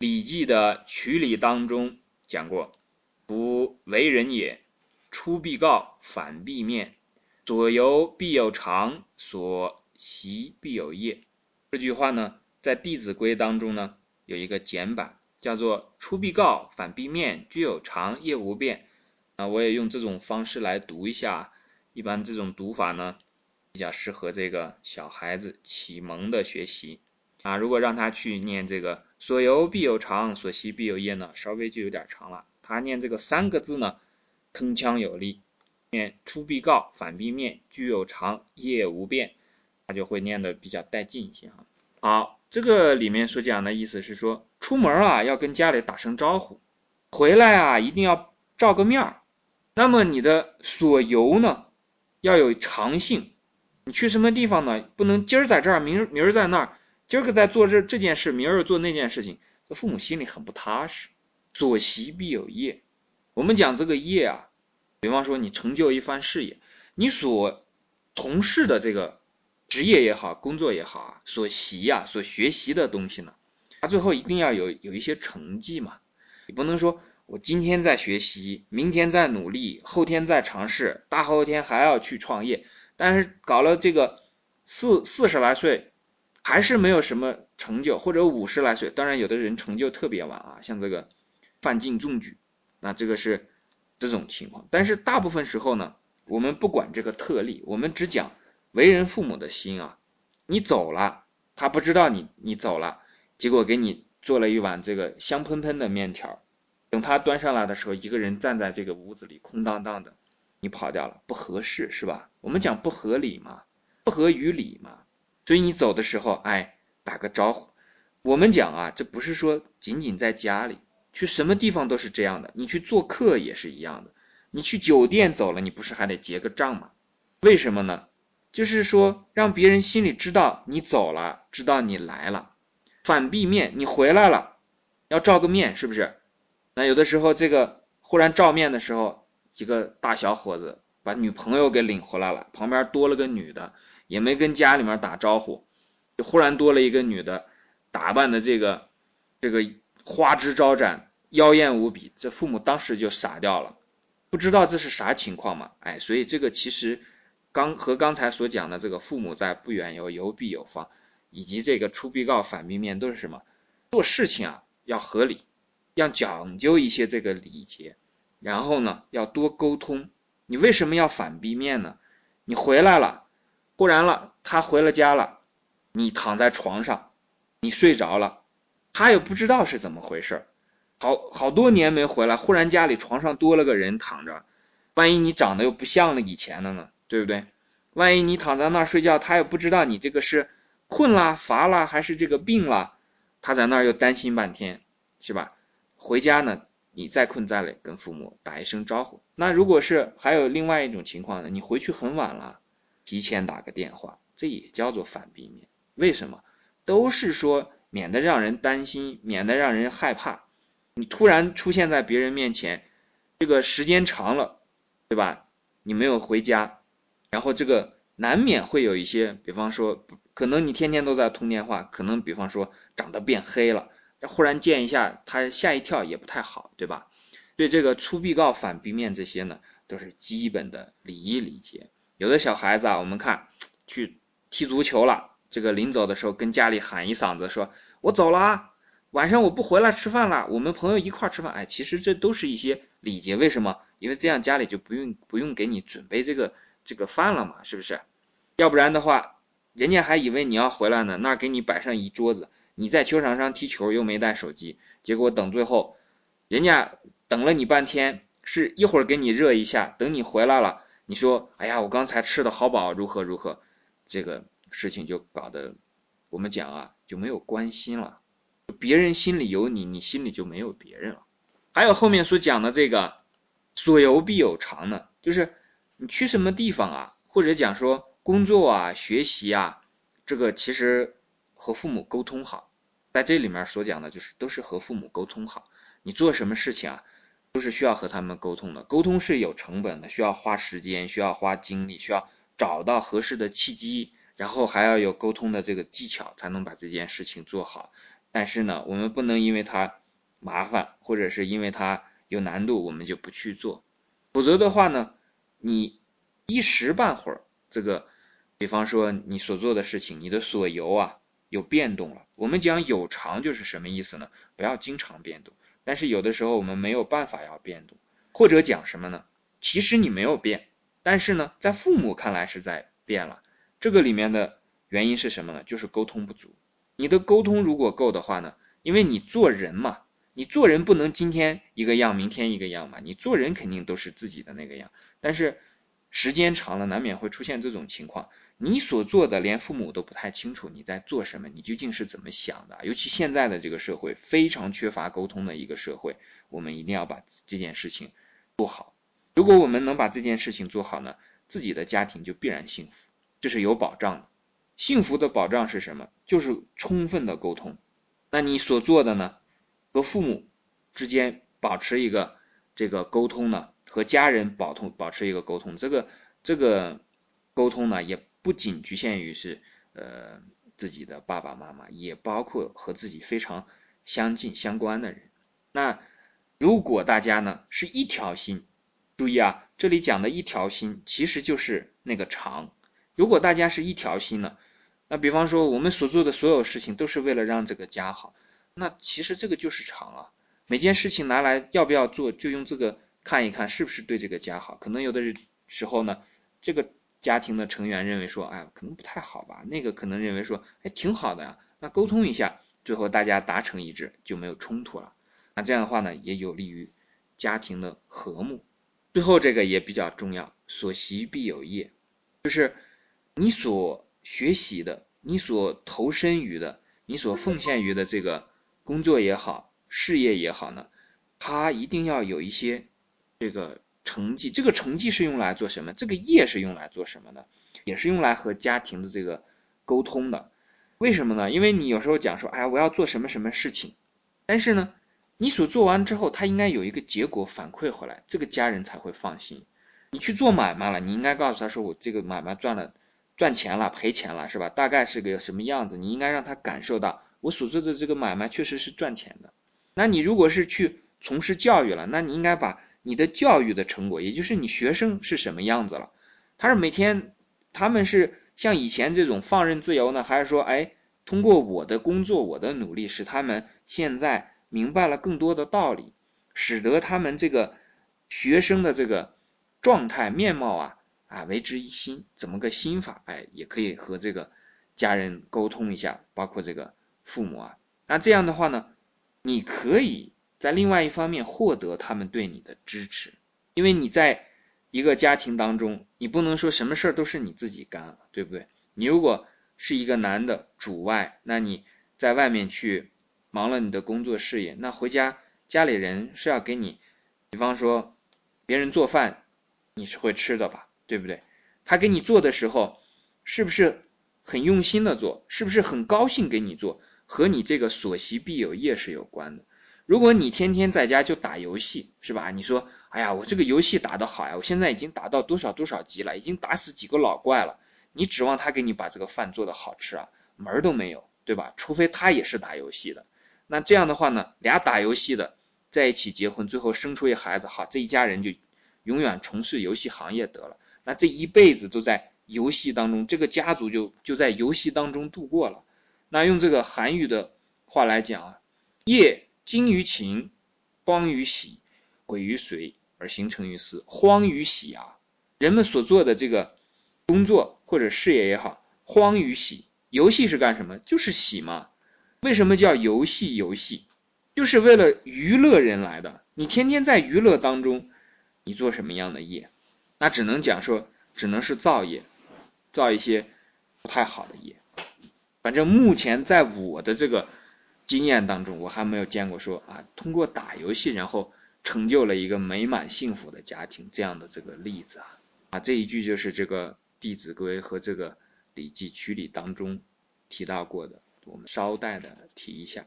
礼记》的曲礼当中讲过：“夫为人也，出必告，反必面，所由必有常，所习必有业。”这句话呢，在《弟子规》当中呢有一个简版，叫做“出必告，反必面，居有常，业无变”。啊，我也用这种方式来读一下。一般这种读法呢，比较适合这个小孩子启蒙的学习啊。如果让他去念这个“所由必有常，所习必有业”呢，稍微就有点长了。他念这个三个字呢，铿锵有力。念“出必告，反必面，居有常，业无变”。他就会念的比较带劲一些哈。好，这个里面所讲的意思是说，出门啊要跟家里打声招呼，回来啊一定要照个面儿。那么你的所由呢，要有常性。你去什么地方呢？不能今儿在这儿，明儿明儿在那儿，今儿个在做这这件事，明儿又做那件事情，这父母心里很不踏实。所习必有业。我们讲这个业啊，比方说你成就一番事业，你所从事的这个。职业也好，工作也好啊，所习呀，所学习的东西呢，他最后一定要有有一些成绩嘛。你不能说我今天在学习，明天在努力，后天在尝试，大后天还要去创业，但是搞了这个四四十来岁还是没有什么成就，或者五十来岁，当然有的人成就特别晚啊，像这个范进中举，那这个是这种情况。但是大部分时候呢，我们不管这个特例，我们只讲。为人父母的心啊，你走了，他不知道你你走了，结果给你做了一碗这个香喷喷的面条，等他端上来的时候，一个人站在这个屋子里空荡荡的，你跑掉了，不合适是吧？我们讲不合理嘛，不合于理嘛，所以你走的时候，哎，打个招呼。我们讲啊，这不是说仅仅在家里，去什么地方都是这样的，你去做客也是一样的，你去酒店走了，你不是还得结个账吗？为什么呢？就是说，让别人心里知道你走了，知道你来了，反必面，你回来了，要照个面，是不是？那有的时候，这个忽然照面的时候，一个大小伙子把女朋友给领回来了，旁边多了个女的，也没跟家里面打招呼，就忽然多了一个女的，打扮的这个这个花枝招展，妖艳无比，这父母当时就傻掉了，不知道这是啥情况嘛？哎，所以这个其实。刚和刚才所讲的这个父母在不远游，游必有方，以及这个出必告，反必面，都是什么？做事情啊要合理，要讲究一些这个礼节，然后呢要多沟通。你为什么要反必面呢？你回来了，忽然了，他回了家了，你躺在床上，你睡着了，他也不知道是怎么回事，好好多年没回来，忽然家里床上多了个人躺着，万一你长得又不像了以前的呢？对不对？万一你躺在那儿睡觉，他也不知道你这个是困啦、乏啦，还是这个病了，他在那儿又担心半天，是吧？回家呢，你再困再累，跟父母打一声招呼。那如果是还有另外一种情况呢？你回去很晚了，提前打个电话，这也叫做反避免。为什么？都是说免得让人担心，免得让人害怕。你突然出现在别人面前，这个时间长了，对吧？你没有回家。然后这个难免会有一些，比方说，可能你天天都在通电话，可能比方说长得变黑了，忽然见一下他吓一跳也不太好，对吧？对这个出必告反必面这些呢，都是基本的礼仪礼节。有的小孩子啊，我们看去踢足球了，这个临走的时候跟家里喊一嗓子，说我走了，啊，晚上我不回来吃饭了，我们朋友一块吃饭。哎，其实这都是一些礼节，为什么？因为这样家里就不用不用给你准备这个。这个饭了嘛，是不是？要不然的话，人家还以为你要回来呢，那给你摆上一桌子，你在球场上踢球又没带手机，结果等最后，人家等了你半天，是一会儿给你热一下，等你回来了，你说，哎呀，我刚才吃的好饱，如何如何，这个事情就搞得，我们讲啊，就没有关心了，别人心里有你，你心里就没有别人了。还有后面所讲的这个，所由必有常呢，就是。你去什么地方啊？或者讲说工作啊、学习啊，这个其实和父母沟通好，在这里面所讲的就是都是和父母沟通好。你做什么事情啊，都是需要和他们沟通的。沟通是有成本的，需要花时间，需要花精力，需要找到合适的契机，然后还要有沟通的这个技巧，才能把这件事情做好。但是呢，我们不能因为它麻烦，或者是因为它有难度，我们就不去做。否则的话呢，你一时半会儿这个，比方说你所做的事情，你的所由啊有变动了。我们讲有常就是什么意思呢？不要经常变动。但是有的时候我们没有办法要变动，或者讲什么呢？其实你没有变，但是呢，在父母看来是在变了。这个里面的原因是什么呢？就是沟通不足。你的沟通如果够的话呢，因为你做人嘛。你做人不能今天一个样，明天一个样嘛？你做人肯定都是自己的那个样，但是时间长了，难免会出现这种情况。你所做的连父母都不太清楚你在做什么，你究竟是怎么想的？尤其现在的这个社会非常缺乏沟通的一个社会，我们一定要把这件事情做好。如果我们能把这件事情做好呢，自己的家庭就必然幸福，这是有保障的。幸福的保障是什么？就是充分的沟通。那你所做的呢？和父母之间保持一个这个沟通呢，和家人保通保持一个沟通，这个这个沟通呢，也不仅局限于是呃自己的爸爸妈妈，也包括和自己非常相近相关的人。那如果大家呢是一条心，注意啊，这里讲的一条心其实就是那个长。如果大家是一条心呢，那比方说我们所做的所有事情都是为了让这个家好。那其实这个就是常啊，每件事情拿来要不要做，就用这个看一看是不是对这个家好。可能有的时候呢，这个家庭的成员认为说，哎，可能不太好吧。那个可能认为说，哎，挺好的呀。那沟通一下，最后大家达成一致，就没有冲突了。那这样的话呢，也有利于家庭的和睦。最后这个也比较重要，所习必有业，就是你所学习的，你所投身于的，你所奉献于的这个。工作也好，事业也好呢，他一定要有一些这个成绩。这个成绩是用来做什么？这个业是用来做什么的？也是用来和家庭的这个沟通的。为什么呢？因为你有时候讲说，哎，我要做什么什么事情，但是呢，你所做完之后，他应该有一个结果反馈回来，这个家人才会放心。你去做买卖了，你应该告诉他说，我这个买卖赚了赚钱了，赔钱了，是吧？大概是个什么样子？你应该让他感受到。我所做的这个买卖确实是赚钱的。那你如果是去从事教育了，那你应该把你的教育的成果，也就是你学生是什么样子了？他是每天他们是像以前这种放任自由呢，还是说，哎，通过我的工作、我的努力，使他们现在明白了更多的道理，使得他们这个学生的这个状态面貌啊啊为之一新，怎么个新法？哎，也可以和这个家人沟通一下，包括这个。父母啊，那这样的话呢，你可以在另外一方面获得他们对你的支持，因为你在一个家庭当中，你不能说什么事儿都是你自己干了，对不对？你如果是一个男的主外，那你在外面去忙了你的工作事业，那回家家里人是要给你，比方说别人做饭，你是会吃的吧，对不对？他给你做的时候，是不是很用心的做？是不是很高兴给你做？和你这个所习必有业是有关的。如果你天天在家就打游戏，是吧？你说，哎呀，我这个游戏打得好呀，我现在已经打到多少多少级了，已经打死几个老怪了。你指望他给你把这个饭做得好吃啊？门儿都没有，对吧？除非他也是打游戏的。那这样的话呢，俩打游戏的在一起结婚，最后生出一孩子，好，这一家人就永远从事游戏行业得了。那这一辈子都在游戏当中，这个家族就就在游戏当中度过了。那用这个韩语的话来讲啊，业精于勤，荒于喜，毁于随，而形成于思。荒于喜啊，人们所做的这个工作或者事业也好，荒于喜。游戏是干什么？就是喜嘛。为什么叫游戏？游戏就是为了娱乐人来的。你天天在娱乐当中，你做什么样的业？那只能讲说，只能是造业，造一些不太好的业。反正目前在我的这个经验当中，我还没有见过说啊，通过打游戏然后成就了一个美满幸福的家庭这样的这个例子啊啊，这一句就是这个《弟子规》和这个《礼记曲礼》当中提到过的，我们稍带的提一下。